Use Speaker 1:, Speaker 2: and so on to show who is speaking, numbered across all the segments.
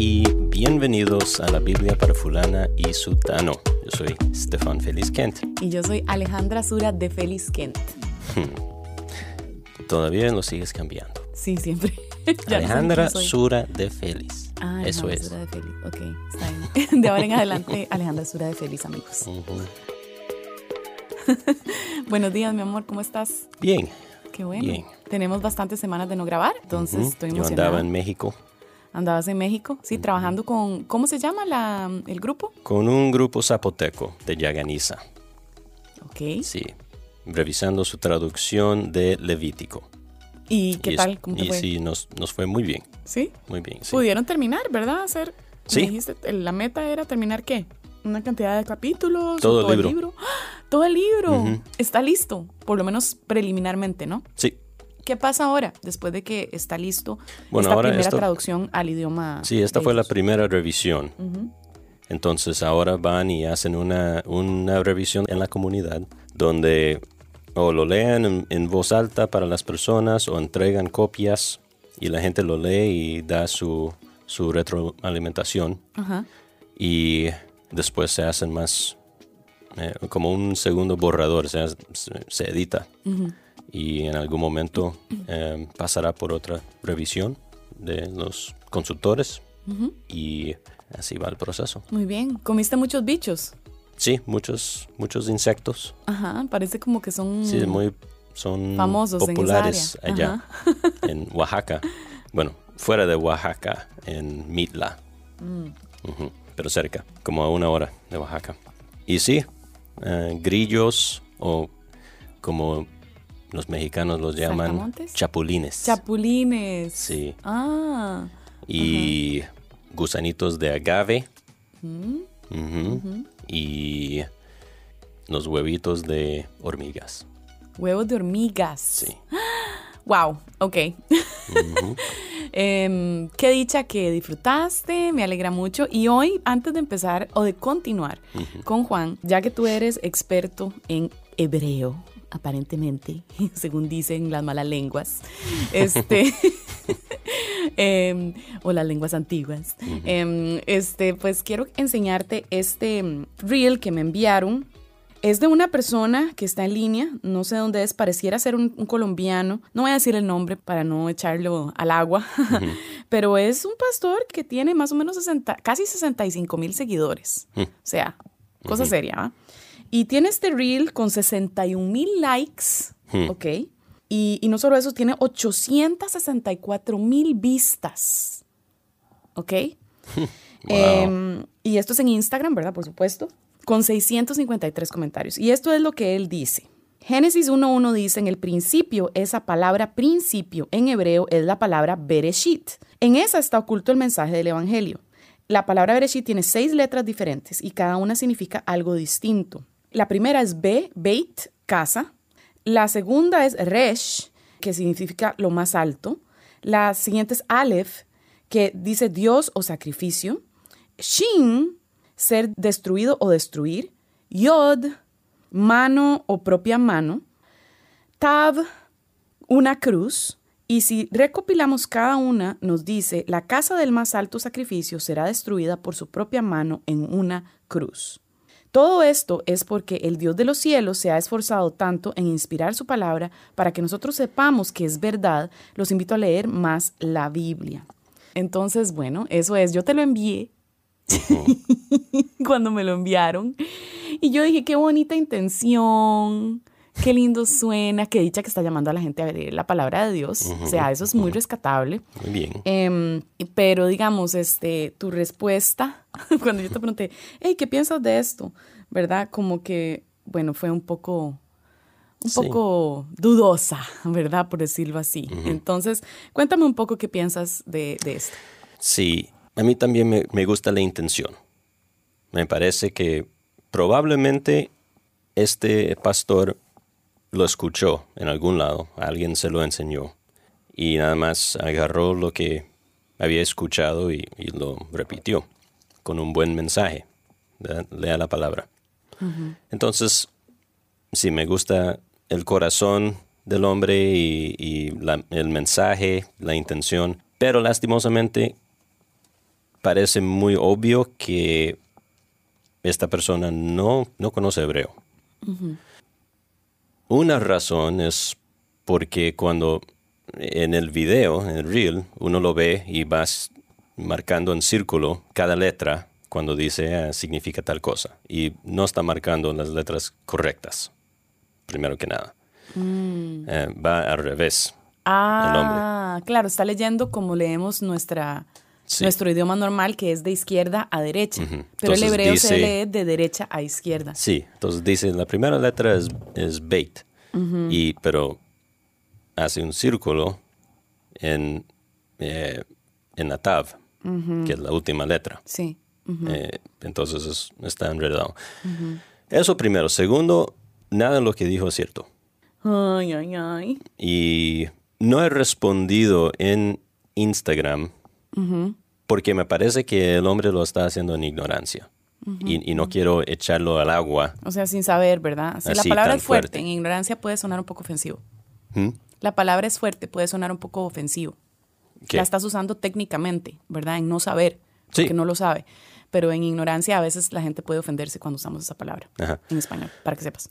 Speaker 1: y bienvenidos a la Biblia para fulana y sutano. Yo soy Stefan Feliz Kent.
Speaker 2: Y yo soy Alejandra Sura de Feliz Kent.
Speaker 1: Todavía lo sigues cambiando.
Speaker 2: Sí, siempre.
Speaker 1: Alejandra Sura de Feliz.
Speaker 2: Ah,
Speaker 1: Eso
Speaker 2: Alejandra
Speaker 1: es.
Speaker 2: Sura de Feliz. Ok, está bien. De ahora en adelante, Alejandra Sura de Feliz, amigos. Buenos días, mi amor, ¿cómo estás?
Speaker 1: Bien.
Speaker 2: Qué bueno.
Speaker 1: Bien.
Speaker 2: Tenemos bastantes semanas de no grabar, entonces
Speaker 1: Ujú.
Speaker 2: estoy
Speaker 1: Yo
Speaker 2: emocionada.
Speaker 1: andaba en México
Speaker 2: Andabas en México, sí, trabajando con, ¿cómo se llama la, el grupo?
Speaker 1: con un grupo zapoteco de Yaganiza.
Speaker 2: Ok.
Speaker 1: Sí. Revisando su traducción de Levítico.
Speaker 2: ¿Y qué
Speaker 1: Y
Speaker 2: tal? ¿Cómo te
Speaker 1: y
Speaker 2: fue?
Speaker 1: sí, nos, nos fue muy bien.
Speaker 2: ¿Sí?
Speaker 1: Muy bien. sí.
Speaker 2: Pudieron terminar, ¿verdad? Hacer.
Speaker 1: Sí.
Speaker 2: dijiste, la meta era terminar qué? Una cantidad de capítulos.
Speaker 1: Todo el libro.
Speaker 2: ¡Ah! Todo el libro.
Speaker 1: Ujú.
Speaker 2: Está listo, por lo menos preliminarmente, ¿no?
Speaker 1: Sí.
Speaker 2: ¿Qué pasa ahora, después de que está listo
Speaker 1: Bueno,
Speaker 2: esta
Speaker 1: ahora
Speaker 2: primera
Speaker 1: esto-
Speaker 2: traducción al idioma?
Speaker 1: Sí, esta fue la
Speaker 2: ellos?
Speaker 1: primera revisión.
Speaker 2: Ujú.
Speaker 1: Entonces ahora van y hacen una, una revisión en la comunidad donde o lo lean en, en voz alta para las personas o entregan copias y la gente lo lee y da su, su retroalimentación
Speaker 2: Ajá.
Speaker 1: y después se hacen más eh, como un segundo borrador, se, se edita
Speaker 2: Ujú.
Speaker 1: Y en algún momento eh, pasará por otra revisión de los consultores y así va el proceso.
Speaker 2: Muy bien. ¿Comiste muchos bichos?
Speaker 1: Sí, muchos, muchos insectos.
Speaker 2: Ajá, parece como que son
Speaker 1: Sí, muy, son
Speaker 2: famosos
Speaker 1: populares
Speaker 2: en
Speaker 1: allá en Oaxaca. Bueno, fuera de Oaxaca, en Mitla.
Speaker 2: Mm.
Speaker 1: Pero cerca, como a una hora de Oaxaca. Y sí, eh, grillos o como los mexicanos los llaman
Speaker 2: ¿Saltamontes?
Speaker 1: chapulines.
Speaker 2: Chapulines.
Speaker 1: Sí.
Speaker 2: Ah.
Speaker 1: y gusanitos de agave.
Speaker 2: Mm.
Speaker 1: Y los huevitos de hormigas.
Speaker 2: Huevos de hormigas.
Speaker 1: Sí.
Speaker 2: Wow, ok. Em, qué dicha que disfrutaste, me alegra mucho. Y hoy, antes de empezar o de continuar con Juan, ya que tú eres experto en hebreo, aparentemente, según dicen las malas lenguas, este, em, o las lenguas antiguas, em, este, pues quiero enseñarte este em, reel que me enviaron. Es de una persona que está en línea, no sé dónde es, pareciera ser un, un colombiano, no voy a decir el nombre para no echarlo al agua, pero es un pastor que tiene más o menos 60, casi 65 mil seguidores, o sea, cosa seria, ¿va? Y tiene este reel con 61 mil likes, ¿ok? Y, y no solo eso, tiene 864 mil vistas, ¿ok? Em, y esto es en Instagram, ¿verdad? Por supuesto. Con 653 comentarios. Y esto es lo que él dice. Génesis 1.1 dice, en el principio, esa palabra principio en hebreo es la palabra Bereshit. En esa está oculto el mensaje del Evangelio. La palabra Bereshit tiene seis letras diferentes y cada una significa algo distinto. La primera es Be, Beit, casa. La segunda es Resh, que significa lo más alto. La siguiente es Aleph, que dice Dios o sacrificio. Shin, ser destruido o destruir. Yod, mano o propia mano. Tav, una cruz. Y si recopilamos cada una, nos dice, la casa del más alto sacrificio será destruida por su propia mano en una cruz. Todo esto es porque el Dios de los cielos se ha esforzado tanto en inspirar su palabra para que nosotros sepamos que es verdad. Los invito a leer más la Biblia. Entonces, bueno, eso es. Yo te lo envié cuando me lo enviaron. Y yo dije, qué bonita intención, qué lindo suena, qué dicha que está llamando a la gente a leer la palabra de Dios. O sea, eso es muy rescatable.
Speaker 1: Muy bien.
Speaker 2: Em, pero digamos, este, tu respuesta, cuando yo te pregunté, hey, ¿qué piensas de esto? ¿Verdad? Como que, bueno, fue un poco, un
Speaker 1: Sí.
Speaker 2: poco dudosa, ¿verdad? Por decirlo así. Entonces, cuéntame un poco qué piensas de, de esto.
Speaker 1: Sí, a mí también me, me gusta la intención. Me parece que probablemente este pastor lo escuchó en algún lado, alguien se lo enseñó y nada más agarró lo que había escuchado y, y lo repitió con un buen mensaje. Lea la palabra. Entonces, sí, me gusta el corazón del hombre y, y la- el mensaje, la intención, pero lastimosamente parece muy obvio que esta persona no, no conoce hebreo. Una razón es porque cuando en el video, en el reel, uno lo ve y vas marcando en círculo cada letra cuando dice ah, significa tal cosa y no está marcando las letras correctas, primero que nada.
Speaker 2: Mm.
Speaker 1: Eh, va al revés.
Speaker 2: Ah, claro, está leyendo como leemos nuestra,
Speaker 1: Sí.
Speaker 2: nuestro idioma normal, que es de izquierda a derecha. Pero el hebreo se lee de derecha a izquierda.
Speaker 1: Sí, entonces dice la primera letra es, es bait, y, pero hace un círculo en, eh, en la que es la última letra.
Speaker 2: Sí.
Speaker 1: Eh, entonces es- está enredado. Eso primero. Segundo, nada de lo que dijo es cierto.
Speaker 2: Ay, ay, ay.
Speaker 1: Y no he respondido en Instagram porque me parece que el hombre lo está haciendo en ignorancia. y, y no quiero echarlo al agua.
Speaker 2: O sea, sin saber, ¿verdad? Si la
Speaker 1: Así,
Speaker 2: palabra
Speaker 1: tan
Speaker 2: es fuerte,
Speaker 1: fuerte.
Speaker 2: en ignorancia puede sonar un poco ofensivo.
Speaker 1: ¿Mm?
Speaker 2: La palabra es fuerte, puede sonar un poco ofensivo.
Speaker 1: ¿Qué?
Speaker 2: La estás usando técnicamente, ¿verdad? En no saber,
Speaker 1: Sí.
Speaker 2: porque no lo sabe. Pero en ignorancia a veces la gente puede ofenderse cuando usamos esa palabra
Speaker 1: Ajá.
Speaker 2: en español, para que sepas.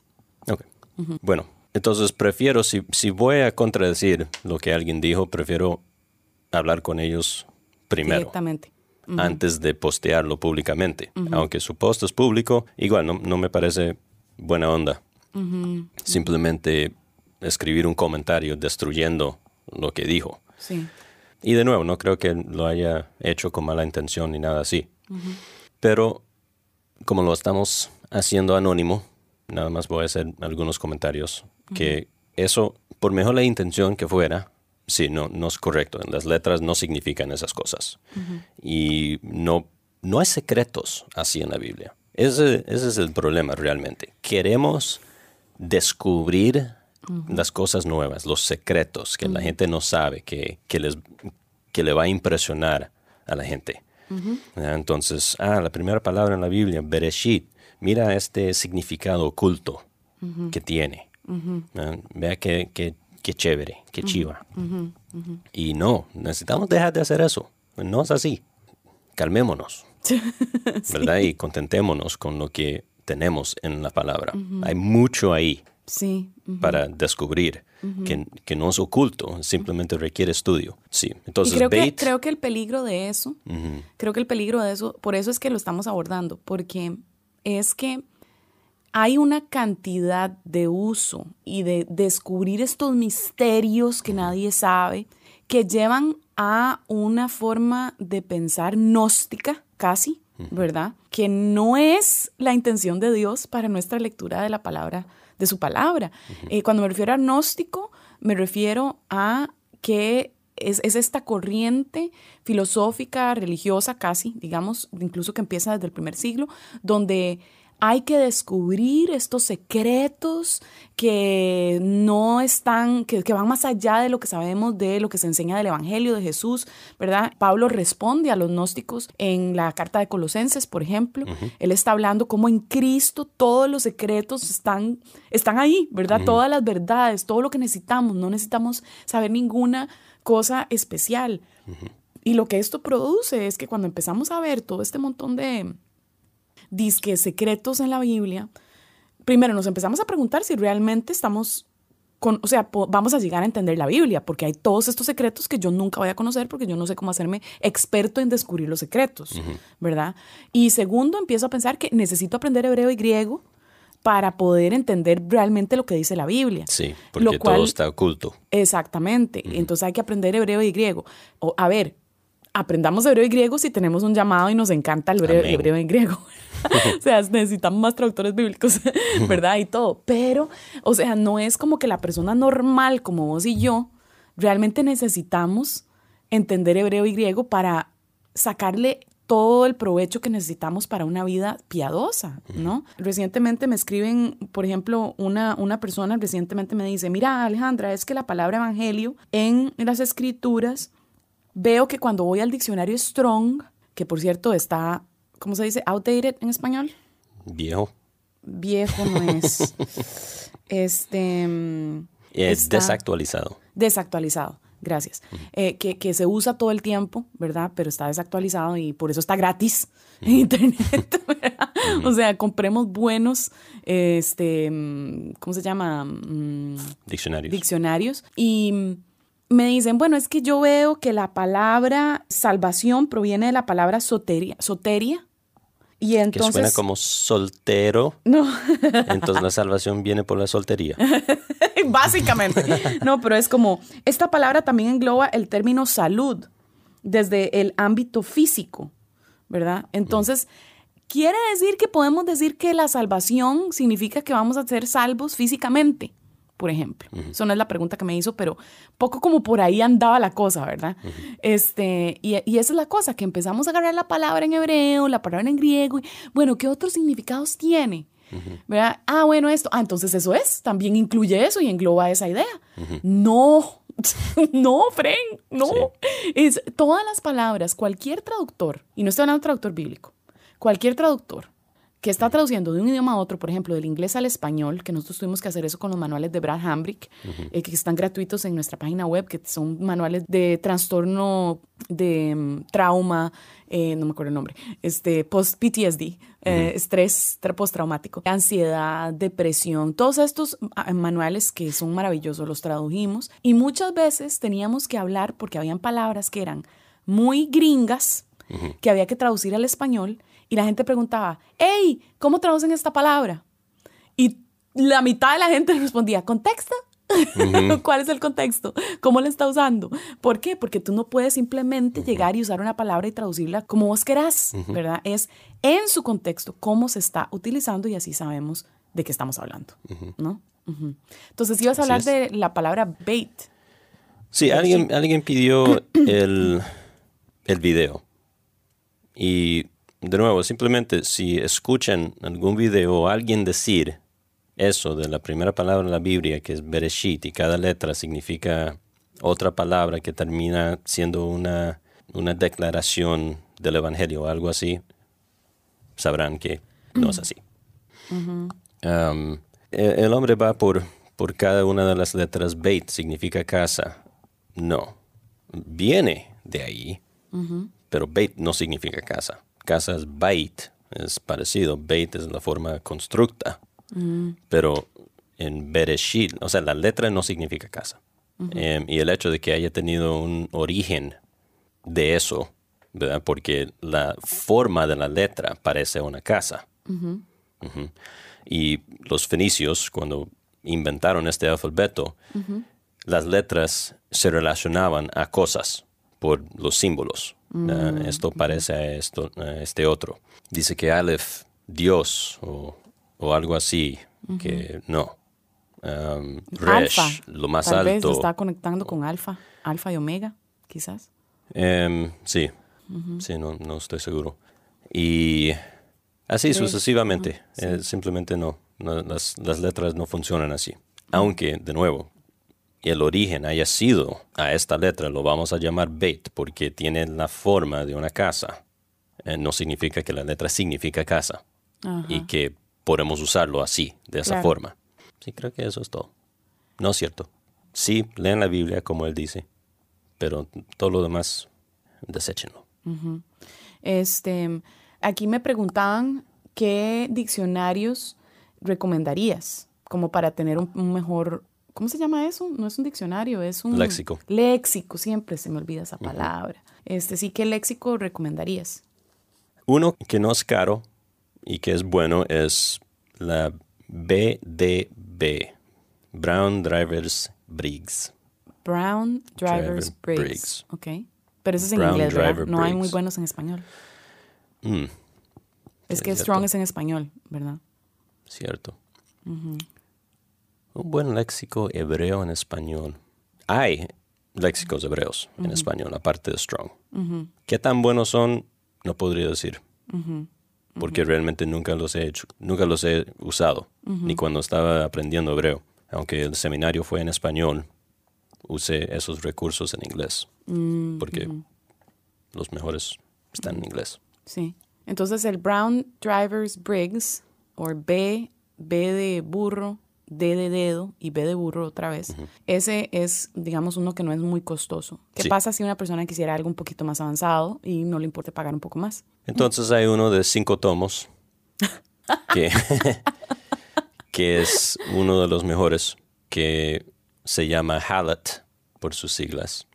Speaker 1: Ok. Bueno, entonces prefiero, si, si voy a contradecir lo que alguien dijo, prefiero hablar con ellos primero.
Speaker 2: Directamente.
Speaker 1: antes de postearlo públicamente. Aunque su post es público, igual no, no me parece buena onda. Simplemente escribir un comentario destruyendo lo que dijo.
Speaker 2: Sí.
Speaker 1: Y de nuevo, no creo que lo haya hecho con mala intención ni nada así. Pero como lo estamos haciendo anónimo, nada más voy a hacer algunos comentarios que eso, por mejor la intención que fuera, sí, no, no es correcto. Las letras no significan esas cosas. Y no, no hay secretos así en la Biblia. Ese, ese es el problema realmente. Queremos descubrir las cosas nuevas, los secretos que la gente no sabe, que, que, les, que le va a impresionar a la gente. Ah, Entonces, ah, la primera palabra en la Biblia, Bereshit, mira este significado oculto que tiene. Ah, Vea qué, qué, qué chévere, qué chiva. Y no, necesitamos dejar de hacer eso. No es así. Calmémonos, ¿verdad? Y contentémonos con lo que tenemos en la palabra. Hay mucho ahí
Speaker 2: Sí.
Speaker 1: para descubrir que, que no es oculto, simplemente requiere estudio. Sí, entonces
Speaker 2: y creo que, creo que el peligro de eso, creo que el peligro de eso, por eso es que lo estamos abordando, porque es que hay una cantidad de uso y de descubrir estos misterios que nadie sabe, que llevan a una forma de pensar gnóstica, casi, ¿verdad? Que no es la intención de Dios para nuestra lectura de la palabra, de su palabra. Eh, cuando me refiero a gnóstico, me refiero a que es, es esta corriente filosófica, religiosa casi, digamos, incluso que empieza desde el primer siglo, donde hay que descubrir estos secretos que no están, que, que van más allá de lo que sabemos de lo que se enseña del Evangelio de Jesús, ¿verdad? Pablo responde a los gnósticos en la carta de Colosenses, por ejemplo. Él está hablando cómo en Cristo todos los secretos están, están ahí, ¿verdad? Todas las verdades, todo lo que necesitamos. No necesitamos saber ninguna cosa especial. Y lo que esto produce es que cuando empezamos a ver todo este montón de disques secretos en la Biblia, primero nos empezamos a preguntar si realmente estamos con, o sea, vamos a llegar a entender la Biblia, porque hay todos estos secretos que yo nunca voy a conocer porque yo no sé cómo hacerme experto en descubrir los secretos, ¿verdad? Y segundo, empiezo a pensar que necesito aprender hebreo y griego para poder entender realmente lo que dice la Biblia.
Speaker 1: Sí,
Speaker 2: Lo
Speaker 1: porque
Speaker 2: cual-
Speaker 1: todo está oculto.
Speaker 2: Exactamente. Entonces hay que aprender hebreo y griego. O, a ver, aprendamos hebreo y griego si tenemos un llamado y nos encanta el hebreo, hebreo y griego. o sea, necesitamos más traductores bíblicos, ¿verdad? Y todo. Pero, o sea, no es como que la persona normal como vos y yo realmente necesitamos entender hebreo y griego para sacarle todo el provecho que necesitamos para una vida piadosa, ¿no? Recientemente me escriben, por ejemplo, una, una persona recientemente me dice, mira Alejandra, es que la palabra evangelio en las escrituras, veo que cuando voy al diccionario Strong, que por cierto está, ¿cómo se dice? Outdated en español.
Speaker 1: Viejo.
Speaker 2: Viejo no es. este... mm,
Speaker 1: Es desactualizado.
Speaker 2: desactualizado. gracias, eh, que, que, se usa todo el tiempo, ¿verdad? Pero está desactualizado y por eso está gratis en Internet, ¿verdad? O sea, compremos buenos, este, mm, ¿cómo se llama? Mm,
Speaker 1: diccionarios.
Speaker 2: Diccionarios. Y me dicen, bueno, es que yo veo que la palabra salvación proviene de la palabra soteria, soteria y entonces,
Speaker 1: que suena como soltero.
Speaker 2: No.
Speaker 1: entonces la salvación viene por la soltería.
Speaker 2: Básicamente. No, pero es como, esta palabra también engloba el término salud desde el ámbito físico, ¿verdad? Entonces, quiere decir que podemos decir que la salvación significa que vamos a ser salvos físicamente por ejemplo. Eso no es la pregunta que me hizo, pero poco como por ahí andaba la cosa, ¿verdad? este, y, esa es la cosa, que empezamos a agarrar la palabra en hebreo, la palabra en griego, y bueno, ¿qué otros significados tiene? ¿verdad? Ah, bueno, esto. Ah, entonces eso es, también incluye eso y engloba esa idea. No, no, Fren, no. Es todas las palabras, cualquier traductor, y no estoy hablando de traductor bíblico, cualquier traductor que está traduciendo de un idioma a otro, por ejemplo, del inglés al español, que nosotros tuvimos que hacer eso con los manuales de Brad Hambrick, eh, que están gratuitos en nuestra página web, que son manuales de trastorno de mm, trauma, eh, no me acuerdo el nombre, este, post-PTSD, eh, estrés postraumático, ansiedad, depresión, todos estos ah, manuales que son maravillosos, los tradujimos y muchas veces teníamos que hablar porque habían palabras que eran muy gringas, que había que traducir al español y la gente preguntaba, hey, ¿cómo traducen esta palabra? Y la mitad de la gente respondía, ¿contexto? ¿Cuál es el contexto? ¿Cómo la está usando? ¿Por qué? Porque tú no puedes simplemente llegar y usar una palabra y traducirla como vos querás, ¿verdad? Es en su contexto, cómo se está utilizando y así sabemos de qué estamos hablando, ¿no? Entonces, ibas a hablar de la palabra bait.
Speaker 1: Sí, alguien, alguien pidió el, el video. Y de nuevo, simplemente si escuchan algún video o alguien decir eso de la primera palabra de la Biblia, que es Bereshit, y cada letra significa otra palabra que termina siendo una, una declaración del Evangelio o algo así, sabrán que no es así. Um, e, el, hombre va por, por cada una de las letras. Beit significa casa. No. Viene de ahí, pero Beit no significa casa casas bait es parecido. Bait es la forma constructa. Mm. Pero en Bereshit, o sea, la letra no significa casa. Em, y el hecho de que haya tenido un origen de eso, ¿verdad? Porque la forma de la letra parece una casa. Y los fenicios, cuando inventaron este alfabeto, las letras se relacionaban a cosas por los símbolos. Mm, esto parece a, esto, este otro. Dice que Aleph, Dios o, algo así, que no. Um, Resh, lo más
Speaker 2: Tal
Speaker 1: alto.
Speaker 2: Vez está conectando con Alfa, Alfa y Omega, quizás.
Speaker 1: Em, sí, sí, no, no, estoy seguro. Y así sucesivamente. Eh, simplemente no. las, las letras no funcionan así. Aunque, de nuevo, el origen haya sido a esta letra, lo vamos a llamar Beit porque tiene la forma de una casa. Eh, no significa que la letra significa casa y que podemos usarlo así, de esa forma. Sí, creo que eso es todo. No es cierto. Sí, leen la Biblia como él dice, pero todo lo demás, deséchenlo.
Speaker 2: este, aquí me preguntaban qué diccionarios recomendarías como para tener un mejor ¿Cómo se llama eso? No es un diccionario, es un...
Speaker 1: Léxico.
Speaker 2: Léxico, siempre se me olvida esa palabra. Este sí, ¿qué léxico recomendarías?
Speaker 1: Uno que no es caro y que es bueno es la BDB, Brown Drivers Briggs.
Speaker 2: Brown Drivers Briggs. Ok. Pero eso es en inglés, ¿verdad? No hay muy buenos en español. Mm. Es que Strong es en español, ¿verdad?
Speaker 1: Cierto un buen léxico hebreo en español. Hay léxicos hebreos en español, aparte de Strong. ¿Qué tan buenos son? No podría decir. Porque realmente nunca los he hecho, nunca los he usado, ni cuando estaba aprendiendo hebreo. Aunque el seminario fue en español, usé esos recursos en inglés. Mm, porque los mejores están en inglés.
Speaker 2: Sí. Entonces el Brown Drivers Briggs, o B, B de burro, D de dedo y B de burro otra vez. Ese es, digamos, uno que no es muy costoso. ¿Qué
Speaker 1: Sí.
Speaker 2: pasa si una persona quisiera algo un poquito más avanzado y no le importa pagar un poco más?
Speaker 1: Entonces hay uno de cinco tomos que, que es uno de los mejores que se llama Halot por sus siglas.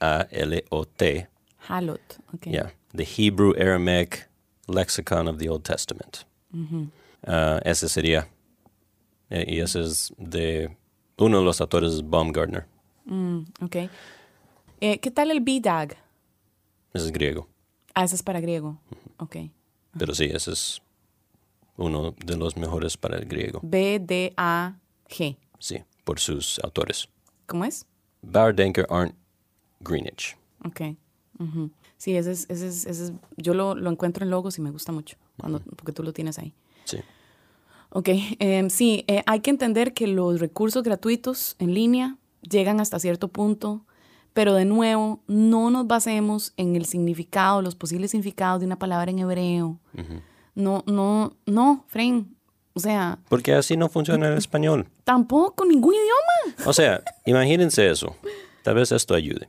Speaker 1: H-A-L-O-T.
Speaker 2: Halot, ok.
Speaker 1: Yeah. The Hebrew Aramaic Lexicon of the Old Testament. Ah, ese sería. Eh, y ese es de uno de los autores es Baumgartner.
Speaker 2: Mm, ok. Eh, ¿Qué tal el BDAG?
Speaker 1: Ese es griego.
Speaker 2: Ah, ese es para griego. Ok.
Speaker 1: Pero sí, ese es uno de los mejores para el griego.
Speaker 2: B-D-A-G.
Speaker 1: Sí, por sus autores.
Speaker 2: ¿Cómo es?
Speaker 1: Bauerdenker Arndt Greenwich.
Speaker 2: Ok. Ujú. Sí, ese es, ese es, ese es- yo lo, lo encuentro en logos y me gusta mucho, cuando, porque tú lo tienes ahí. Ok, em, sí, eh, hay que entender que los recursos gratuitos en línea llegan hasta cierto punto, pero de nuevo, no nos basemos en el significado, los posibles significados de una palabra en hebreo. No, no, no, Fren. O sea,
Speaker 1: Porque así no funciona el español.
Speaker 2: tampoco ningún idioma.
Speaker 1: O sea, imagínense eso. Tal vez esto ayude.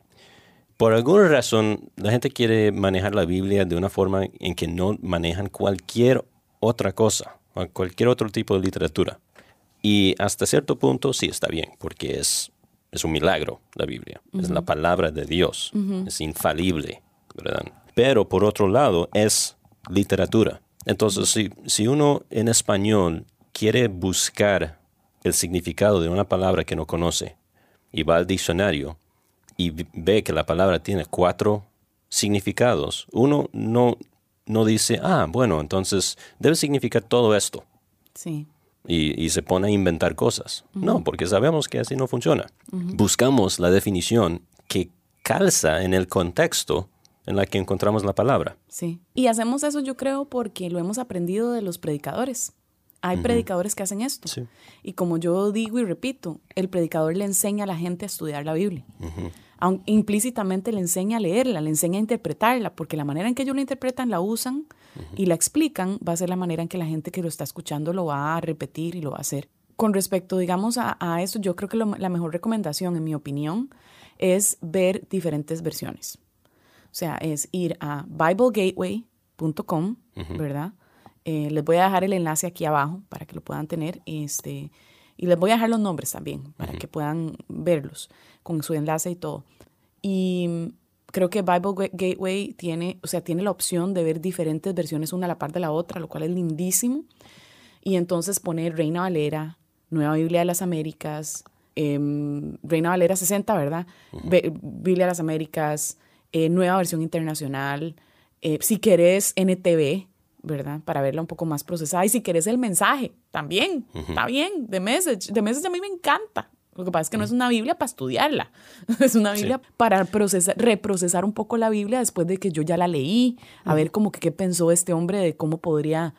Speaker 1: Por alguna razón, la gente quiere manejar la Biblia de una forma en que no manejan cualquier otra cosa, o cualquier otro tipo de literatura. Y hasta cierto punto sí está bien, porque es, es un milagro la Biblia. Es la palabra de Dios. Es infalible, ¿verdad? Pero por otro lado, es literatura. Entonces, si, si uno en español quiere buscar el significado de una palabra que no conoce y va al diccionario y ve que la palabra tiene cuatro significados, uno no, no dice, ah, bueno, entonces debe significar todo esto
Speaker 2: Sí,
Speaker 1: y, y se pone a inventar cosas. No, porque sabemos que así no funciona. Buscamos la definición que calza en el contexto en la que encontramos la palabra.
Speaker 2: sí. Y hacemos eso yo creo porque lo hemos aprendido de los predicadores. Hay predicadores que hacen esto.
Speaker 1: Sí.
Speaker 2: Y como yo digo y repito, el predicador le enseña a la gente a estudiar la Biblia. Aun- implícitamente le enseña a leerla, le enseña a interpretarla, porque la manera en que ellos la interpretan, la usan y la explican, va a ser la manera en que la gente que lo está escuchando lo va a repetir y lo va a hacer. Con respecto, digamos, a, a eso, yo creo que lo- la mejor recomendación, en mi opinión, es ver diferentes versiones. O sea, es ir a biblegateway.com, ¿verdad? Eh, les voy a dejar el enlace aquí abajo para que lo puedan tener. Este, y les voy a dejar los nombres también para que puedan verlos con su enlace y todo. Y creo que Bible Ga- Gateway tiene, o sea, tiene la opción de ver diferentes versiones una a la par de la otra, lo cual es lindísimo. Y entonces poner Reina Valera, Nueva Biblia de las Américas, em, Reina Valera 60, ¿verdad? Biblia de las Américas, eh, Nueva Versión Internacional, eh, si querés NTV, ¿verdad? Para verla un poco más procesada. Y si querés el mensaje, también, está bien, The Message. The Message a mí me encanta. Lo que pasa es que no es una Biblia para estudiarla, es una Biblia para procesar, reprocesar un poco la Biblia después de que yo ya la leí, a ver como que qué pensó este hombre de cómo podría,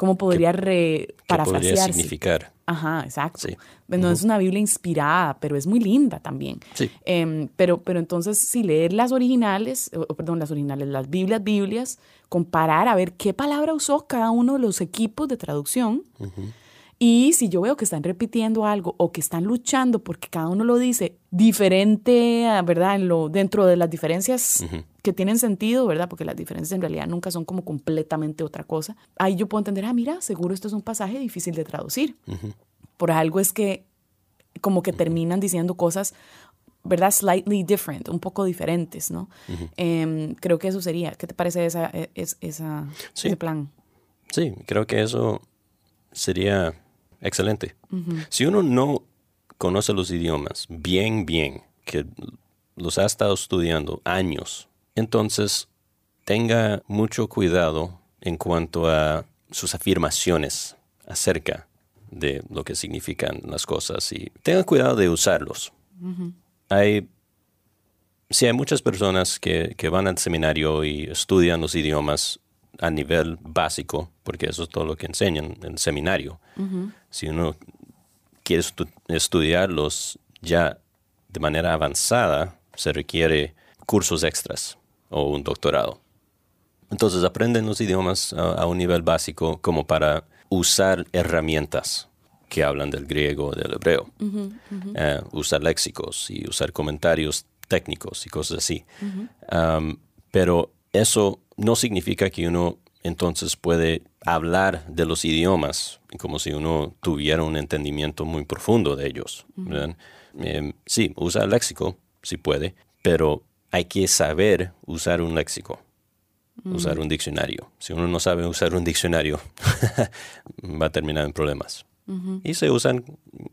Speaker 2: cómo podría re,
Speaker 1: ¿Qué podría
Speaker 2: parafrasearse.
Speaker 1: significar?
Speaker 2: Ajá, exacto.
Speaker 1: Sí.
Speaker 2: No es una Biblia inspirada, pero es muy linda también.
Speaker 1: Sí.
Speaker 2: Em, pero, pero entonces, si leer las originales, perdón, las originales, las Biblias, Biblias, comparar a ver qué palabra usó cada uno de los equipos de traducción. Y si yo veo que están repitiendo algo o que están luchando porque cada uno lo dice diferente, ah, ¿verdad? En lo, dentro de las diferencias que tienen sentido, ¿verdad? Porque las diferencias en realidad nunca son como completamente otra cosa. Ahí yo puedo entender, ah, mira, seguro esto es un pasaje difícil de traducir. Por algo es que como que terminan diciendo cosas, ¿verdad? Slightly different, un poco diferentes, ¿no? Em, creo que eso sería. ¿Qué te parece esa, e- es- esa,
Speaker 1: Sí.
Speaker 2: ese plan?
Speaker 1: Sí, creo que eso sería excelente. Si uno no conoce los idiomas bien, bien, que los ha estado estudiando años, entonces tenga mucho cuidado en cuanto a sus afirmaciones acerca de lo que significan las cosas y tenga cuidado de usarlos. Hay Sí, hay muchas personas que, que van al seminario y estudian los idiomas a nivel básico, porque eso es todo lo que enseñan en el seminario. Si uno quiere estu- estudiarlos ya de manera avanzada, se requiere cursos extras o un doctorado. Entonces aprenden los idiomas a, a un nivel básico como para usar herramientas que hablan del griego o del hebreo. Eh, usar léxicos y usar comentarios técnicos y cosas así. Um, pero eso no significa que uno entonces puede hablar de los idiomas como si uno tuviera un entendimiento muy profundo de ellos. Em, sí, usa el léxico, si puede, pero hay que saber usar un léxico, usar un diccionario. Si uno no sabe usar un diccionario, va a terminar en problemas. Y se usan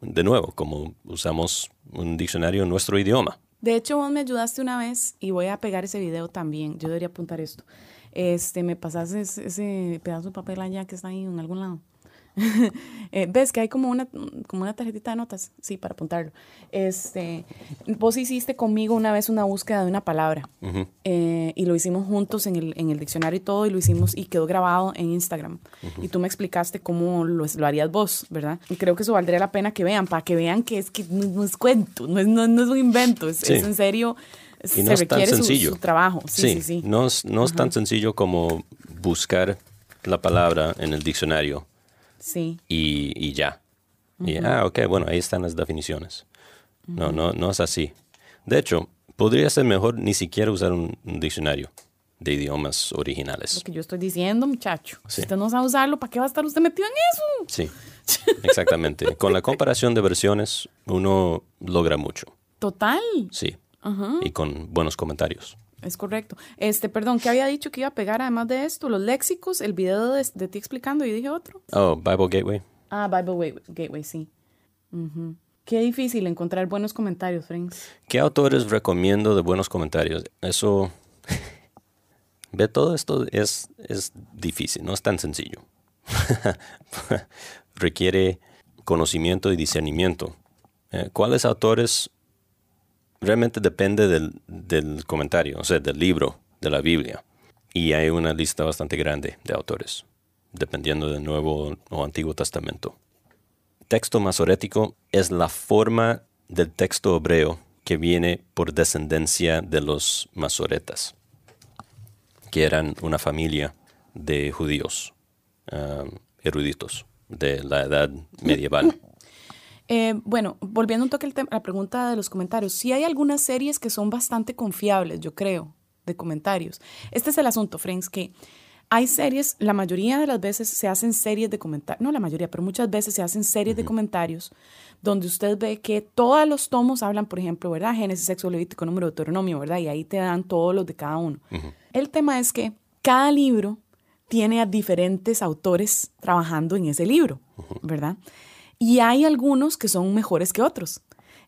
Speaker 1: de nuevo, como usamos un diccionario en nuestro idioma.
Speaker 2: De hecho, vos me ayudaste una vez y voy a pegar ese video también. Yo debería apuntar esto. Este, me pasaste ese pedazo de papel allá que está ahí en algún lado. Eh, ves que hay como una, como una tarjetita de notas, sí, para apuntarlo. Este, vos hiciste conmigo una vez una búsqueda de una palabra eh, y lo hicimos juntos en el, en el, diccionario y todo y lo hicimos y quedó grabado en Instagram. Y tú me explicaste cómo lo, lo, harías vos, ¿verdad? Y creo que eso valdría la pena que vean, para que vean que es que no, es cuento, no es, no, es un invento, es, en serio.
Speaker 1: Y no es tan sencillo.
Speaker 2: Su, trabajo. Sí, sí, sí,
Speaker 1: No es, no es tan sencillo como buscar la palabra en el diccionario
Speaker 2: Sí.
Speaker 1: Y, ya. y, ah, ok, bueno, ahí están las definiciones. No, no, no es así. De hecho, podría ser mejor ni siquiera usar un, diccionario de idiomas originales.
Speaker 2: Lo que yo estoy diciendo, muchacho. Si usted no sabe usarlo, ¿para qué va a estar usted metido en eso?
Speaker 1: Sí, exactamente. Con la comparación de versiones, uno logra mucho.
Speaker 2: Total.
Speaker 1: Sí. Y con buenos comentarios.
Speaker 2: Es correcto. Este, perdón, ¿qué había dicho que iba a pegar además de esto? Los léxicos, el video de, ti explicando y dije otro.
Speaker 1: Oh, Bible Gateway.
Speaker 2: Ah, Bible Gateway, sí. Qué difícil encontrar buenos comentarios, Franks.
Speaker 1: ¿Qué autores recomiendo de buenos comentarios? Eso. Ve, todo esto es, es difícil, no es tan sencillo. Requiere conocimiento y discernimiento. Eh, ¿Cuáles autores realmente depende del, comentario, o sea, del libro de la Biblia. Y hay una lista bastante grande de autores, dependiendo del Nuevo o Antiguo Testamento. Texto masorético es la forma del texto hebreo que viene por descendencia de los masoretas, que eran una familia de judíos um, eruditos de la edad medieval.
Speaker 2: Eh, bueno, volviendo un toque a la pregunta de los comentarios, sí hay algunas series que son bastante confiables, yo creo, de comentarios. Este es el asunto, friends, que hay series, la mayoría de las veces se hacen series de comentarios, no la mayoría, pero muchas veces se hacen series de comentarios donde usted ve que todos los tomos hablan, por ejemplo, ¿verdad? Génesis, sexo, levítico, número, deuteronomio, ¿verdad? Y ahí te dan todos los de cada uno. El tema es que cada libro tiene a diferentes autores trabajando en ese libro, ¿verdad? Y hay algunos que son mejores que otros.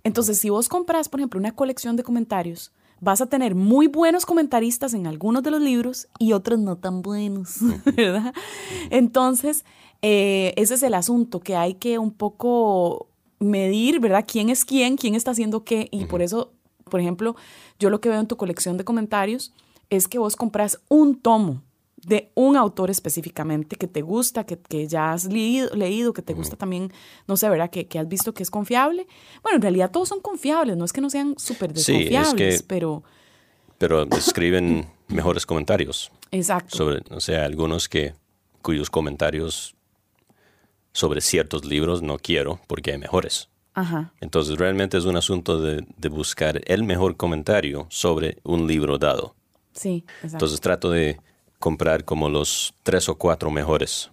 Speaker 2: Entonces, si vos compras, por ejemplo, una colección de comentarios, vas a tener muy buenos comentaristas en algunos de los libros y otros no tan buenos, ¿verdad? Entonces, eh, ese es el asunto, que hay que un poco medir, ¿verdad? ¿Quién es quién? ¿Quién está haciendo qué? Y por eso, por ejemplo, yo lo que veo en tu colección de comentarios es que vos compras un tomo de un autor específicamente que te gusta, que, que ya has leído, leído, que te gusta también, no sé, ¿verdad? Que, que, has visto que es confiable. Bueno, en realidad todos son confiables, no es que no sean súper desconfiables, pero...
Speaker 1: Pero escriben mejores comentarios.
Speaker 2: Exacto.
Speaker 1: Sobre, o sea, algunos que, cuyos comentarios sobre ciertos libros no quiero porque hay mejores.
Speaker 2: Ajá.
Speaker 1: Entonces realmente es un asunto de, de buscar el mejor comentario sobre un libro dado.
Speaker 2: Sí, exacto.
Speaker 1: Entonces trato de comprar como los tres o cuatro mejores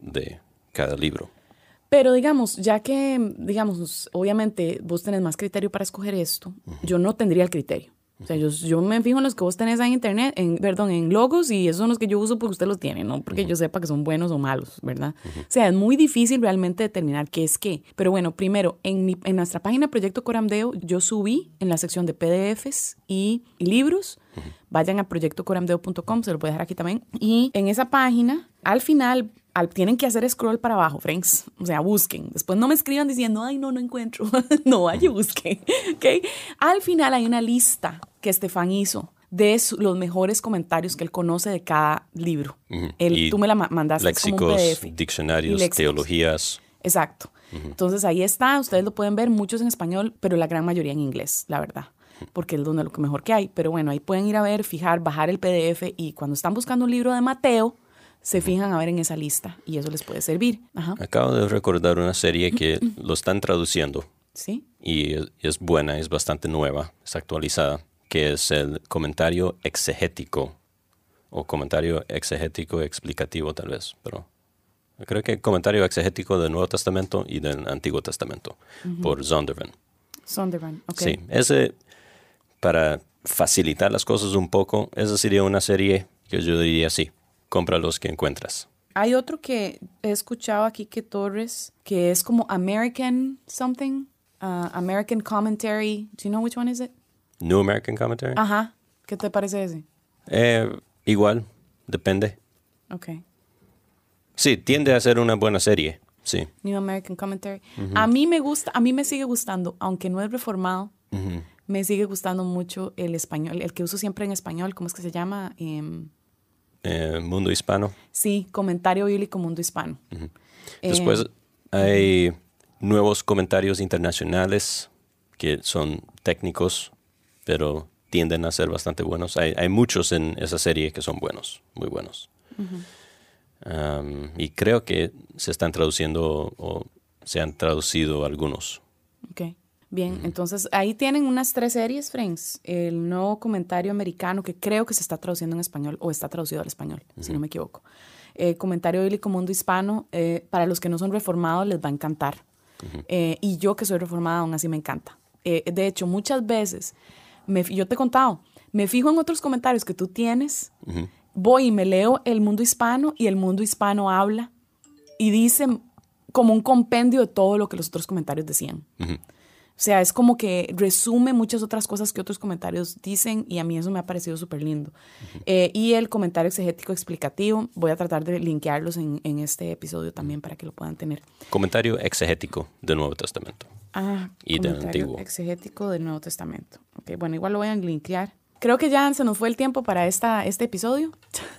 Speaker 1: de cada libro.
Speaker 2: Pero digamos, ya que, digamos, obviamente vos tenés más criterio para escoger esto, yo no tendría el criterio. O sea, yo, yo, me fijo en los que vos tenés en internet, en, perdón, en logos, y esos son los que yo uso porque usted los tiene, no porque yo sepa que son buenos o malos, ¿verdad? O sea, es muy difícil realmente determinar qué es qué. Pero bueno, primero, en, mi, en nuestra página Proyecto Coramdeo, yo subí en la sección de PDFs y, libros. Vayan a proyectocoramdeo.com, se lo voy a dejar aquí también. Y en esa página, al final, tienen que hacer scroll para abajo, friends. O sea, busquen. Después no me escriban diciendo, ay, no, no encuentro. no, vaya, busquen. ¿Okay? Al final hay una lista que Estefan hizo de los mejores comentarios que él conoce de cada libro. tú me la mandaste
Speaker 1: léxicos, como un PDF. diccionarios, teologías.
Speaker 2: Exacto. Entonces ahí está, ustedes lo pueden ver, muchos en español, pero la gran mayoría en inglés, la verdad porque es donde lo que mejor que hay. Pero bueno, ahí pueden ir a ver, fijar, bajar el PDF y cuando están buscando un libro de Mateo, se fijan a ver en esa lista y eso les puede servir. Ajá.
Speaker 1: Acabo de recordar una serie que lo están traduciendo
Speaker 2: Sí.
Speaker 1: y es- es buena, es bastante nueva, es actualizada, que es el comentario exegético o comentario exegético explicativo tal vez, pero creo que comentario exegético del Nuevo Testamento y del Antiguo Testamento por Zondervan.
Speaker 2: Sondervan, ok.
Speaker 1: Sí, ese para facilitar las cosas un poco, esa sería una serie que yo diría sí, compra los que encuentras.
Speaker 2: Hay otro que he escuchado aquí que Torres, que es como American something, uh, American Commentary. Do you know which one is it?
Speaker 1: New American Commentary.
Speaker 2: Ajá. ¿Qué te parece ese?
Speaker 1: Eh, igual, depende.
Speaker 2: Ok.
Speaker 1: Sí, tiende a ser una buena serie. Sí.
Speaker 2: New American Commentary. A mí me gusta, a mí me sigue gustando, aunque no es reformado, me sigue gustando mucho el español, el que uso siempre en español, ¿cómo es que se llama? Em,
Speaker 1: Eh, mundo hispano.
Speaker 2: sí, Comentario Bíblico Mundo Hispano.
Speaker 1: Después
Speaker 2: Eh,
Speaker 1: hay nuevos comentarios internacionales que son técnicos, pero tienden a ser bastante buenos. Hay, hay muchos en esa serie que son buenos, muy buenos. Um, y creo que se están traduciendo o se han traducido algunos.
Speaker 2: Ok. Bien, entonces ahí tienen unas tres series, friends. El nuevo comentario americano, que creo que se está traduciendo en español, o está traducido al español, si no me equivoco. Eh, comentario bíblico mundo hispano, eh, para los que no son reformados les va a encantar. Eh, y yo que soy reformada, aún así me encanta. Eh, de hecho, muchas veces, me, yo te he contado, me fijo en otros comentarios que tú tienes, voy y me leo el mundo hispano y el mundo hispano habla y dice como un compendio de todo lo que los otros comentarios decían. O sea, es como que resume muchas otras cosas que otros comentarios dicen y a mí eso me ha parecido súper lindo. Eh, y el comentario exegético explicativo, voy a tratar de linkearlos en, en este episodio también para que lo puedan tener.
Speaker 1: Comentario exegético del Nuevo Testamento.
Speaker 2: Ah,
Speaker 1: Y del Antiguo.
Speaker 2: exegético del Nuevo Testamento. Ok, bueno, igual lo voy a linkear. Creo que ya se nos fue el tiempo para esta, este episodio.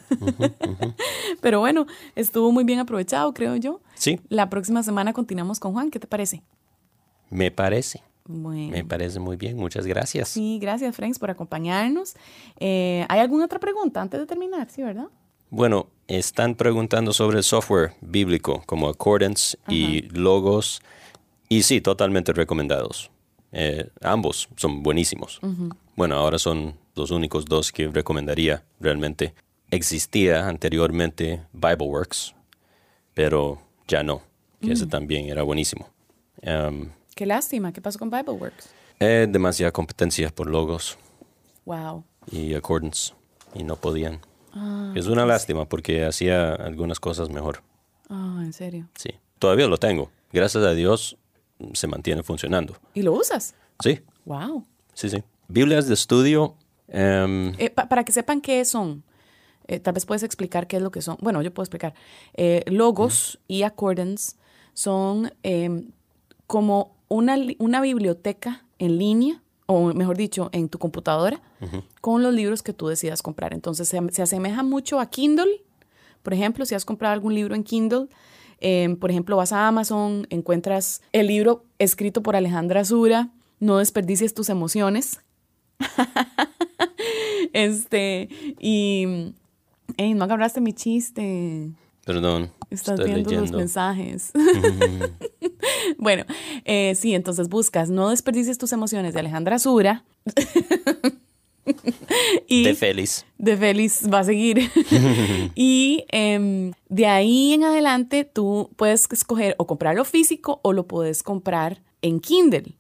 Speaker 2: Pero bueno, estuvo muy bien aprovechado, creo yo.
Speaker 1: Sí,
Speaker 2: La próxima semana continuamos con Juan. ¿Qué te parece?
Speaker 1: me parece.
Speaker 2: Bueno.
Speaker 1: Me parece muy bien. Muchas gracias.
Speaker 2: Sí, gracias, Franks, por acompañarnos. Eh, ¿Hay alguna otra pregunta antes de terminar? Sí, ¿verdad?
Speaker 1: Bueno, están preguntando sobre el software bíblico como Accordance y Logos. Y sí, totalmente recomendados. Eh, ambos son buenísimos. Bueno, ahora son los únicos dos que recomendaría realmente. Existía anteriormente BibleWorks, pero ya no, que ese también era buenísimo. Em,
Speaker 2: Qué lástima. ¿Qué pasó con BibleWorks?
Speaker 1: eh, demasiada competencia por Logos
Speaker 2: Wow.
Speaker 1: y Accordance y no podían. es una lástima porque hacía algunas cosas mejor.
Speaker 2: Ah, en serio.
Speaker 1: Sí, todavía lo tengo. Gracias a Dios se mantiene funcionando.
Speaker 2: ¿Y lo usas?
Speaker 1: Sí,
Speaker 2: Wow.
Speaker 1: sí, sí. Biblias de estudio. em,
Speaker 2: Eh, pa- para que sepan qué son, eh, tal vez puedes explicar qué es lo que son. Bueno, yo puedo explicar. Eh, logos y accordance son em, como una, una biblioteca en línea, o mejor dicho, en tu computadora, con los libros que tú decidas comprar. Entonces se, se asemeja mucho a Kindle. Por ejemplo, si has comprado algún libro en Kindle, em, por ejemplo, vas a Amazon, encuentras el libro escrito por Alejandra Sura, No desperdicies tus emociones. Este, y. No agarraste mi chiste.
Speaker 1: Perdón.
Speaker 2: Estás
Speaker 1: estoy
Speaker 2: viendo los
Speaker 1: leyendo.
Speaker 2: mensajes. bueno, eh, sí, entonces buscas No desperdicies tus emociones de Alejandra Sura. y
Speaker 1: De Félix.
Speaker 2: de Félix va a seguir. y em, de ahí en adelante tú puedes escoger o comprarlo físico o lo puedes comprar en Kindle.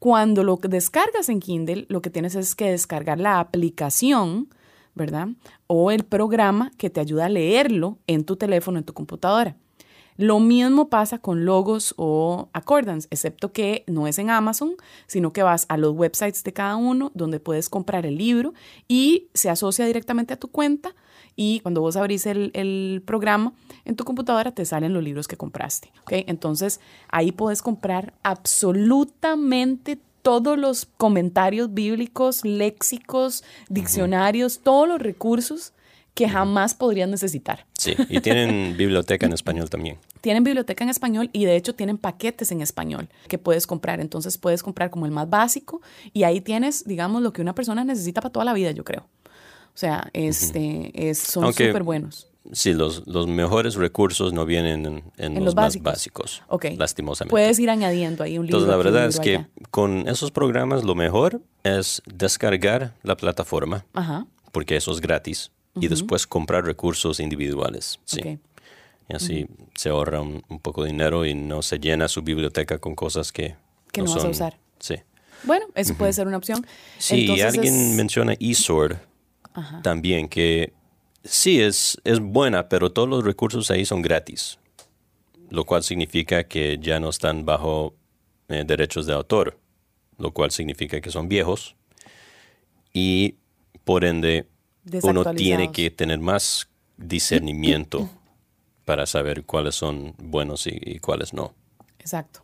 Speaker 2: Cuando lo descargas en Kindle, lo que tienes es que descargar la aplicación, ¿verdad? O el programa que te ayuda a leerlo en tu teléfono, en tu computadora. Lo mismo pasa con logos o accordance, excepto que no es en Amazon, sino que vas a los websites de cada uno donde puedes comprar el libro y se asocia directamente a tu cuenta y cuando vos abrís el, el programa en tu computadora te salen los libros que compraste. ¿ok? Entonces ahí puedes comprar absolutamente todos los comentarios bíblicos, léxicos, diccionarios, todos los recursos que jamás podrías necesitar.
Speaker 1: Sí, y tienen biblioteca en español también.
Speaker 2: Tienen biblioteca en español y de hecho tienen paquetes en español que puedes comprar. Entonces puedes comprar como el más básico y ahí tienes, digamos, lo que una persona necesita para toda la vida, yo creo. O sea, este, es, son súper buenos.
Speaker 1: Sí, los, los mejores recursos no vienen en, en
Speaker 2: En
Speaker 1: los,
Speaker 2: los
Speaker 1: más
Speaker 2: básicos.
Speaker 1: básicos,
Speaker 2: Ok.
Speaker 1: lastimosamente.
Speaker 2: Puedes ir añadiendo ahí un libro.
Speaker 1: Entonces, la verdad es que
Speaker 2: allá.
Speaker 1: con esos programas lo mejor es descargar la plataforma,
Speaker 2: Ajá.
Speaker 1: porque eso es gratis, y después comprar recursos individuales. Sí.
Speaker 2: ok.
Speaker 1: Y así se ahorra un, un poco de dinero y no se llena su biblioteca con cosas que,
Speaker 2: Que no vas a
Speaker 1: son-
Speaker 2: usar.
Speaker 1: Sí.
Speaker 2: Bueno, eso puede ser una opción.
Speaker 1: Sí,
Speaker 2: Entonces
Speaker 1: alguien
Speaker 2: es-
Speaker 1: menciona eSword también, que sí es, es buena, pero todos los recursos ahí son gratis, lo cual significa que ya no están bajo eh, derechos de autor, lo cual significa que son viejos y por ende uno tiene que tener más discernimiento para saber cuáles son buenos y, y cuáles no.
Speaker 2: Exacto.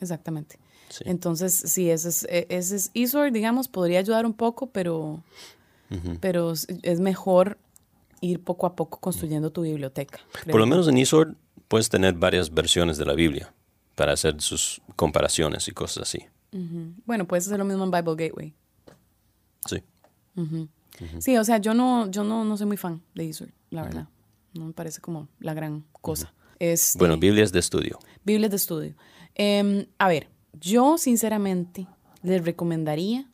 Speaker 2: Exactamente.
Speaker 1: Sí.
Speaker 2: Entonces, sí, ese es, e- ese es digamos, podría ayudar un poco, pero, pero es mejor ir poco a poco construyendo tu biblioteca. creo
Speaker 1: Por lo menos en eSword puedes tener varias versiones de la Biblia para hacer sus comparaciones y cosas así.
Speaker 2: Bueno, puedes hacer lo mismo en Bible Gateway.
Speaker 1: Sí.
Speaker 2: Sí, o sea, yo no, yo no, no soy muy fan de eSword, la verdad. No me parece como la gran cosa. Este,
Speaker 1: Bueno, Biblias de estudio.
Speaker 2: Biblias de estudio. Em, a ver, yo sinceramente les recomendaría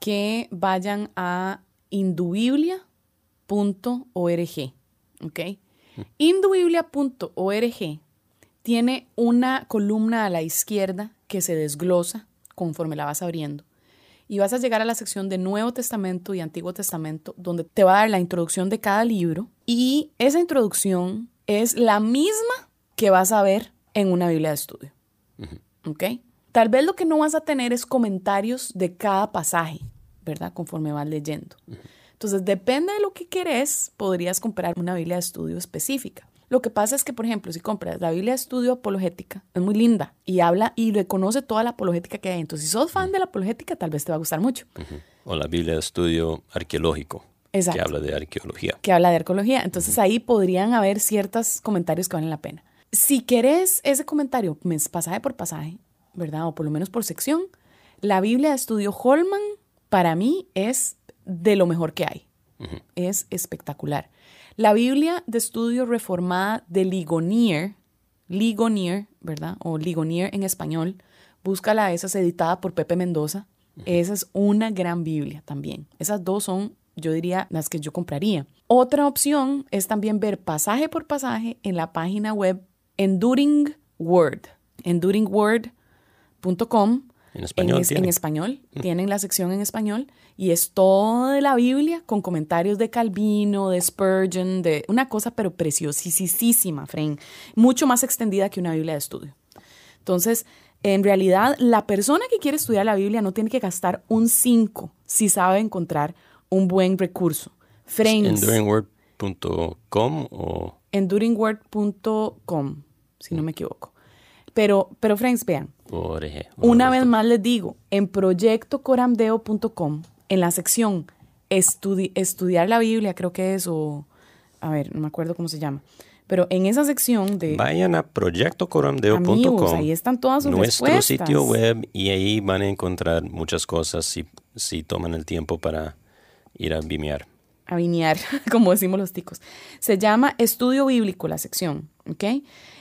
Speaker 2: que vayan a indubiblia.org. ¿Ok? Indubiblia.org tiene una columna a la izquierda que se desglosa conforme la vas abriendo. Y vas a llegar a la sección de Nuevo Testamento y Antiguo Testamento, donde te va a dar la introducción de cada libro. Y esa introducción es la misma que vas a ver en una Biblia de estudio. ¿Ok? Tal vez lo que no vas a tener es comentarios de cada pasaje, ¿verdad? Conforme vas leyendo. Entonces, depende de lo que querés, podrías comprar una Biblia de estudio específica. Lo que pasa es que, por ejemplo, si compras la Biblia de estudio apologética, es muy linda y habla y reconoce toda la apologética que hay. Entonces, si sos fan de la apologética, tal vez te va a gustar mucho.
Speaker 1: O la Biblia de estudio arqueológico,
Speaker 2: Exacto.
Speaker 1: que habla de arqueología.
Speaker 2: que habla de arqueología. Entonces ahí podrían haber ciertos comentarios que valen la pena. Si querés ese comentario pasaje por pasaje, ¿verdad? O por lo menos por sección, la Biblia de estudio Holman para mí es de lo mejor que hay. Es espectacular. La Biblia de estudio reformada de Ligonier, Ligonier, ¿verdad? O Ligonier en español, búscala, esa es editada por Pepe Mendoza. Esa es una gran Biblia también. Esas dos son, yo diría, las que yo compraría. Otra opción es también ver pasaje por pasaje en la página web Enduring Word, enduringword.com.
Speaker 1: En español
Speaker 2: es- en
Speaker 1: tiene.
Speaker 2: español, tienen la sección en español y es toda la Biblia con comentarios de Calvino, de Spurgeon, de una cosa pero preciosísima, Fren, mucho más extendida que una Biblia de estudio. Entonces, en realidad, la persona que quiere estudiar la Biblia no tiene que gastar un 5 si sabe encontrar un buen recurso. Friends,
Speaker 1: Enduringword.com o
Speaker 2: enduringword.com, si no me equivoco. Pero, pero friends, vean,
Speaker 1: ORG.
Speaker 2: una vez más les digo, en proyectocoramdeo.com, en la sección estudi- estudiar la Biblia, creo que es, o, a ver, no me acuerdo cómo se llama, pero en esa sección de...
Speaker 1: Vayan a proyectocoramdeo.com.
Speaker 2: Ahí están todas sus
Speaker 1: Nuestro
Speaker 2: respuestas.
Speaker 1: sitio web y ahí van a encontrar muchas cosas si, si toman el tiempo para ir a vimear.
Speaker 2: a vinear, como decimos los ticos. Se llama Estudio Bíblico la sección, ¿ok?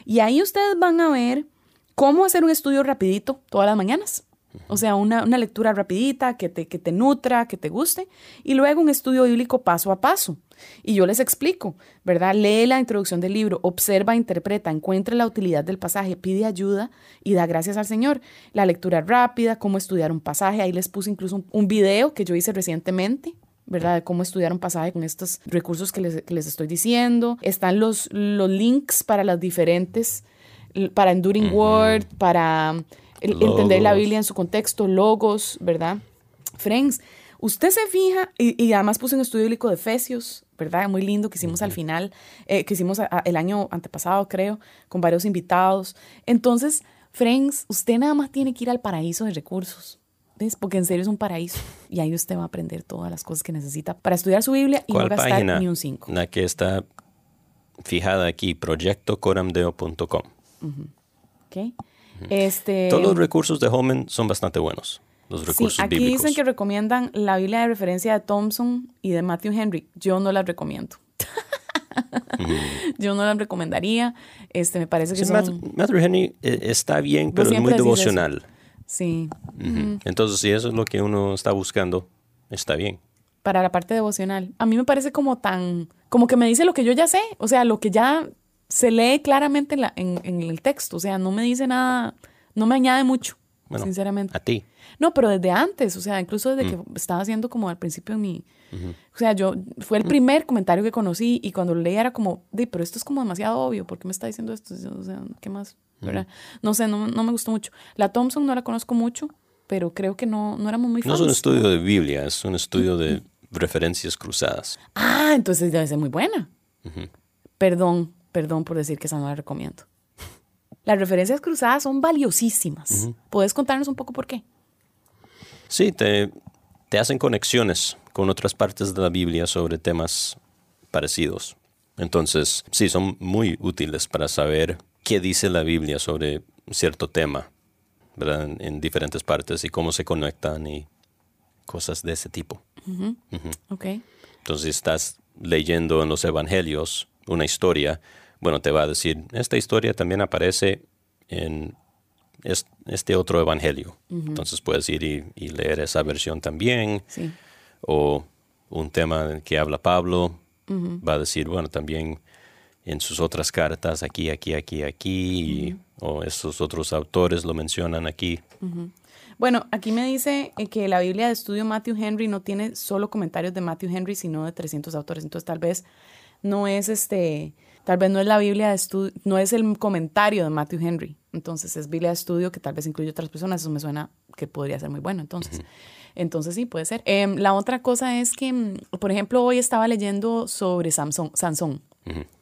Speaker 2: Y ahí ustedes van a ver cómo hacer un estudio rapidito todas las mañanas. O sea, una, una lectura rapidita que te, que te nutra, que te guste, y luego un estudio bíblico paso a paso. Y yo les explico, ¿verdad? Lee la introducción del libro, observa, interpreta, encuentra la utilidad del pasaje, pide ayuda y da gracias al Señor. La lectura rápida, cómo estudiar un pasaje, ahí les puse incluso un, un video que yo hice recientemente, ¿verdad? De cómo estudiar un pasaje con estos recursos que les, que les estoy diciendo. Están los, los links para las diferentes, para Enduring Word, para el- entender la. Biblia en su contexto, logos, ¿verdad? Friends, usted se fija, y, y además puse un estudio bíblico de Efesios, ¿verdad? Muy lindo que hicimos al final, eh, que hicimos a- a- el año antepasado, creo, con varios invitados. Entonces, Friends, usted nada más tiene que ir al paraíso de recursos. ¿Ves? Porque en serio es un paraíso. Y ahí usted va a aprender todas las cosas que necesita para estudiar su Biblia y no
Speaker 1: ¿Cuál
Speaker 2: gastar ni un 5.
Speaker 1: La que está fijada aquí, proyectocoramdeo.com.
Speaker 2: Este,
Speaker 1: Todos los recursos de Holman son bastante buenos. Los
Speaker 2: Sí,
Speaker 1: recursos
Speaker 2: aquí
Speaker 1: bíblicos.
Speaker 2: dicen que recomiendan la Biblia de referencia de Thompson y de Matthew Henry. Yo no las recomiendo. Yo no la recomendaría. Este, me parece que
Speaker 1: Sí,
Speaker 2: son...
Speaker 1: Matthew, Henry eh, está bien, pero es muy
Speaker 2: eso.
Speaker 1: devocional.
Speaker 2: Sí.
Speaker 1: Entonces, si eso es lo que uno está buscando, está bien.
Speaker 2: para la parte devocional. A mí me parece como tan, como que me dice lo que yo ya sé, o sea, lo que ya se lee claramente en, la- en- en el texto, o sea, no me dice nada, no me añade mucho,
Speaker 1: Bueno,
Speaker 2: sinceramente.
Speaker 1: A ti.
Speaker 2: No, pero desde antes, o sea, incluso desde que estaba haciendo como al principio en mi... O sea, yo, fue el primer comentario que conocí y cuando lo leía era como, "Di, pero esto es como demasiado obvio, ¿por qué me está diciendo esto? O sea, ¿qué más? No sé, no, no me gustó mucho. La Thompson no la conozco mucho, pero creo que no, no éramos muy
Speaker 1: No
Speaker 2: fans.
Speaker 1: es un estudio de Biblia, es un estudio de referencias cruzadas.
Speaker 2: Ah, entonces debe ser muy buena. Perdón, perdón por decir que esa no la recomiendo. Las referencias cruzadas son valiosísimas. ¿Puedes contarnos un poco por qué?
Speaker 1: Sí, te, te hacen conexiones con otras partes de la Biblia sobre temas parecidos. Entonces, sí, son muy útiles para saber qué dice la Biblia sobre cierto tema, ¿verdad? En, en diferentes partes y cómo se conectan y cosas de ese tipo.
Speaker 2: Ok.
Speaker 1: Entonces, si estás leyendo en los evangelios una historia, bueno, te va a decir, esta historia también aparece en es- este otro evangelio. Entonces puedes ir y, y leer esa versión también.
Speaker 2: Sí.
Speaker 1: O un tema que habla Pablo, va a decir, bueno, también en sus otras cartas, aquí, aquí, aquí, aquí, y- o esos otros autores lo mencionan aquí.
Speaker 2: Bueno, aquí me dice eh, que la Biblia de estudio Matthew Henry no tiene solo comentarios de Matthew Henry, sino de 300 autores. Entonces, tal vez no es este, tal vez no es la Biblia de estudio, no es el comentario de Matthew Henry. Entonces, es Biblia de estudio que tal vez incluye otras personas. Eso me suena que podría ser muy bueno. Entonces, entonces sí, puede ser. Em, la otra cosa es que, mm, por ejemplo, hoy estaba leyendo sobre Samson, Sansón.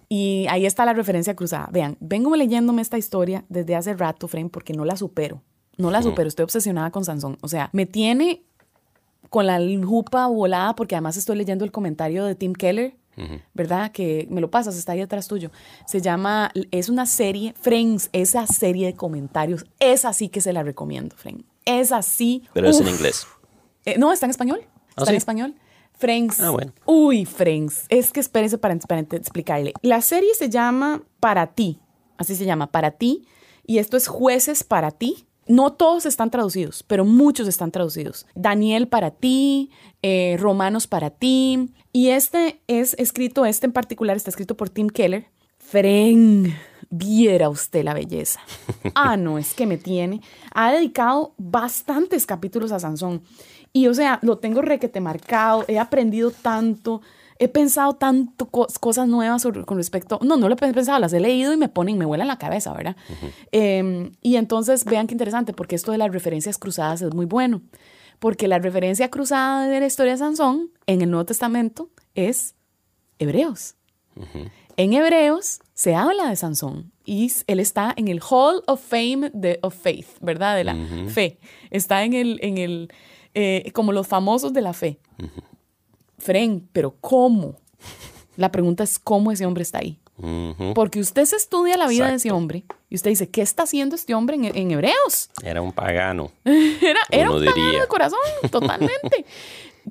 Speaker 2: Y ahí está la referencia cruzada. Vean, vengo leyéndome esta historia desde hace rato, Frame, porque no la supero. No la supero, estoy obsesionada con Sansón. O sea, me tiene con la jupa volada porque además estoy leyendo el comentario de Tim Keller, ¿verdad? Que me lo pasas, está ahí atrás tuyo. Se llama, es una serie, Friends, esa serie de comentarios, es así que se la recomiendo, Friends. Es así.
Speaker 1: Pero es en inglés.
Speaker 2: Eh, no, está en español.
Speaker 1: ¿Ah,
Speaker 2: Está en español. Friends.
Speaker 1: Ah, bueno.
Speaker 2: Uy, Friends. Es que espérese para, para explicarle. La serie se llama Para ti. Así se llama, Para ti. Y esto es Jueces para ti. No todos están traducidos, pero muchos están traducidos. Daniel para ti, eh, Romanos para ti. Y este es escrito, este en particular está escrito por Tim Keller. Fren, viera usted la belleza. Ah, no, es que me tiene. Ha dedicado bastantes capítulos a Sansón. Y o sea, lo tengo requete marcado, he aprendido tanto, he pensado tanto co- cosas nuevas sobre- con respecto, no, no lo he pensado, las he leído y me ponen, me vuelan la cabeza, ¿verdad? Eh, y entonces vean qué interesante, porque esto de las referencias cruzadas es muy bueno, porque la referencia cruzada de la historia de Sansón en el Nuevo Testamento es Hebreos. En Hebreos se habla de Sansón y él está en el Hall of Fame de, of Faith, ¿verdad? De la fe. Está en el, en el eh, como los famosos de la fe. Fren, pero ¿cómo? La pregunta es cómo ese hombre está ahí. Porque usted se estudia la vida de ese hombre y usted dice, ¿qué está haciendo este hombre en, en Hebreos?
Speaker 1: Era un pagano.
Speaker 2: Era, un pagano de corazón, totalmente.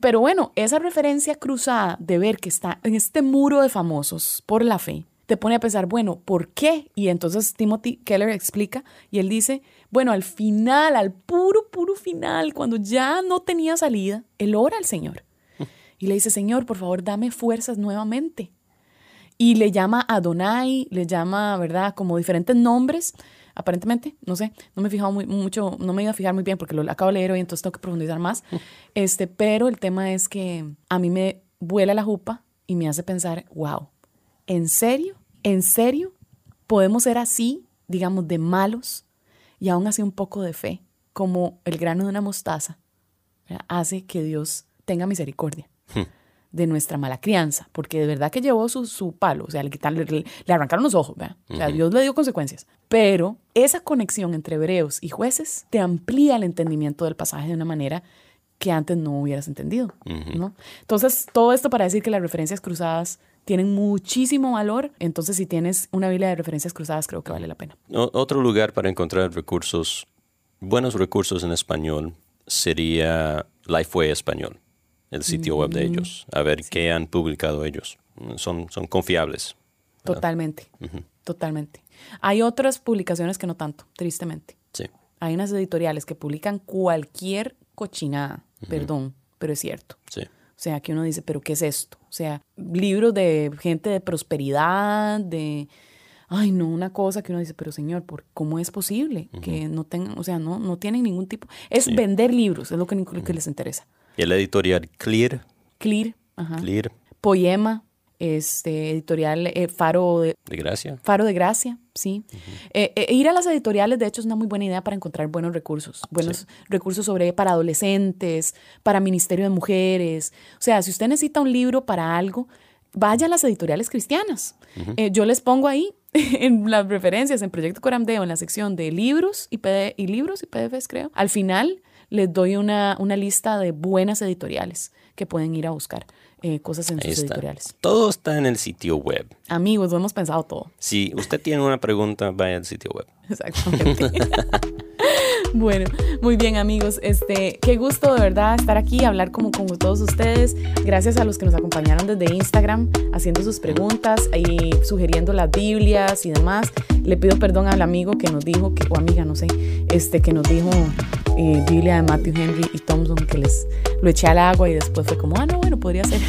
Speaker 2: Pero bueno, esa referencia cruzada de ver que está en este muro de famosos por la fe, te pone a pensar, bueno, ¿por qué? Y entonces Timothy Keller explica y él dice, bueno, al final, al puro, puro final, cuando ya no tenía salida, él ora al Señor. Y le dice, Señor, por favor, dame fuerzas nuevamente. Y le llama Adonai, le llama, ¿verdad? Como diferentes nombres, aparentemente, no sé, no me he fijado muy, mucho, no me iba a fijar muy bien porque lo acabo de leer hoy, entonces tengo que profundizar más. Este, pero el tema es que a mí me vuela la jupa y me hace pensar, wow, ¿en serio? ¿En serio? ¿Podemos ser así, digamos, de malos y aún así un poco de fe, como el grano de una mostaza, ¿verdad? hace que Dios tenga misericordia? De nuestra mala crianza, porque de verdad que llevó su, su palo, o sea, le, quitaron, le, le arrancaron los ojos, ¿verdad? O sea, Dios le dio consecuencias. Pero esa conexión entre hebreos y jueces te amplía el entendimiento del pasaje de una manera que antes no hubieras entendido, ¿no? Entonces, todo esto para decir que las referencias cruzadas tienen muchísimo valor, entonces si tienes una Biblia de referencias cruzadas, creo que vale la pena.
Speaker 1: O- otro lugar para encontrar recursos, buenos recursos en español, sería Lifeway Español, el sitio web de ellos, a ver qué han publicado ellos. son, son confiables.
Speaker 2: Totalmente, totalmente. Hay otras publicaciones que no tanto, tristemente.
Speaker 1: Sí.
Speaker 2: Hay unas editoriales que publican cualquier cochinada, perdón, pero es cierto.
Speaker 1: Sí.
Speaker 2: O sea, que uno dice, pero ¿qué es esto? O sea, libros de gente de prosperidad, de... Ay, no, una cosa que uno dice, pero señor, ¿por ¿cómo es posible que no tengan, o sea, no, no tienen ningún tipo... Es vender libros, es lo que, lo que les interesa.
Speaker 1: Y el editorial Clear.
Speaker 2: Clear, ajá.
Speaker 1: Clear.
Speaker 2: Poema, este, editorial eh, Faro de,
Speaker 1: De Gracia.
Speaker 2: Faro de Gracia, sí. Eh, eh, ir a las editoriales, de hecho, es una muy buena idea para encontrar buenos recursos. Buenos recursos sobre para adolescentes, para Ministerio de Mujeres. O sea, si usted necesita un libro para algo, vaya a las editoriales cristianas. Yo les pongo ahí en las referencias en Proyecto Coramdeo, en la sección de libros y, y libros y PDFs, creo. Al final les doy una, una lista de buenas editoriales que pueden ir a buscar eh, cosas en
Speaker 1: Ahí
Speaker 2: sus
Speaker 1: está.
Speaker 2: editoriales.
Speaker 1: Todo está en el sitio web.
Speaker 2: Amigos, lo hemos pensado todo.
Speaker 1: Si usted tiene una pregunta, vaya al sitio web.
Speaker 2: Exactamente. bueno, muy bien amigos, este, qué gusto de verdad estar aquí, hablar como con todos ustedes. Gracias a los que nos acompañaron desde Instagram, haciendo sus preguntas y sugiriendo las Biblias y demás. Le pido perdón al amigo que nos dijo, que, o amiga, no sé, este, que nos dijo eh, Biblia de Matthew Henry y Thompson, que les lo eché al agua y después fue como, ah, no, bueno, podría ser.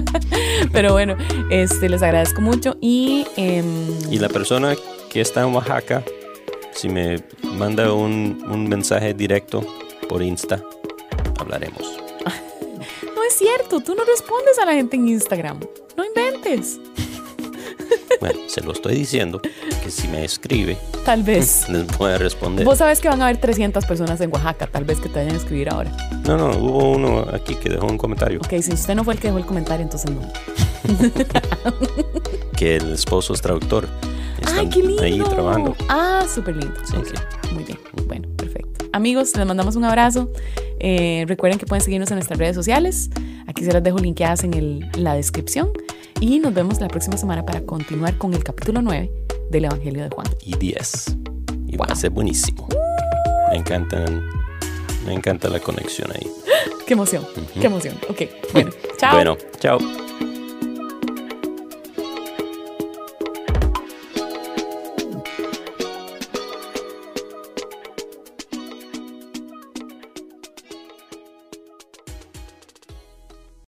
Speaker 2: Pero bueno, este, les agradezco mucho y... em,
Speaker 1: Y la persona que está en Oaxaca, si me manda un, un mensaje directo por Insta, hablaremos.
Speaker 2: No es cierto, tú no respondes a la gente en Instagram. No inventes.
Speaker 1: Bueno, se lo estoy diciendo, que si me escribe,
Speaker 2: Tal vez.
Speaker 1: les voy a responder.
Speaker 2: Vos sabes que van a haber 300 personas en Oaxaca, tal vez que te vayan a escribir ahora.
Speaker 1: No, no, hubo uno aquí que dejó un comentario
Speaker 2: Ok, si usted no fue el que dejó el comentario, entonces no.
Speaker 1: que el esposo es traductor.
Speaker 2: ¡Ay,
Speaker 1: Están
Speaker 2: qué lindo!
Speaker 1: ahí trabajando.
Speaker 2: Ah, súper lindo.
Speaker 1: Sí,
Speaker 2: Ok,
Speaker 1: sí.
Speaker 2: Muy bien. Bueno. Amigos, les mandamos un abrazo. Eh, recuerden que pueden seguirnos en nuestras redes sociales. Aquí se las dejo linkeadas en, el- en la descripción. Y nos vemos la próxima semana para continuar con el capítulo 9 del Evangelio de Juan.
Speaker 1: y 10. Y va a ser buenísimo. Me encantan, me encanta la conexión ahí.
Speaker 2: ¡Qué emoción! ¡Qué emoción! Ok, bueno, chao.
Speaker 1: Bueno, chao.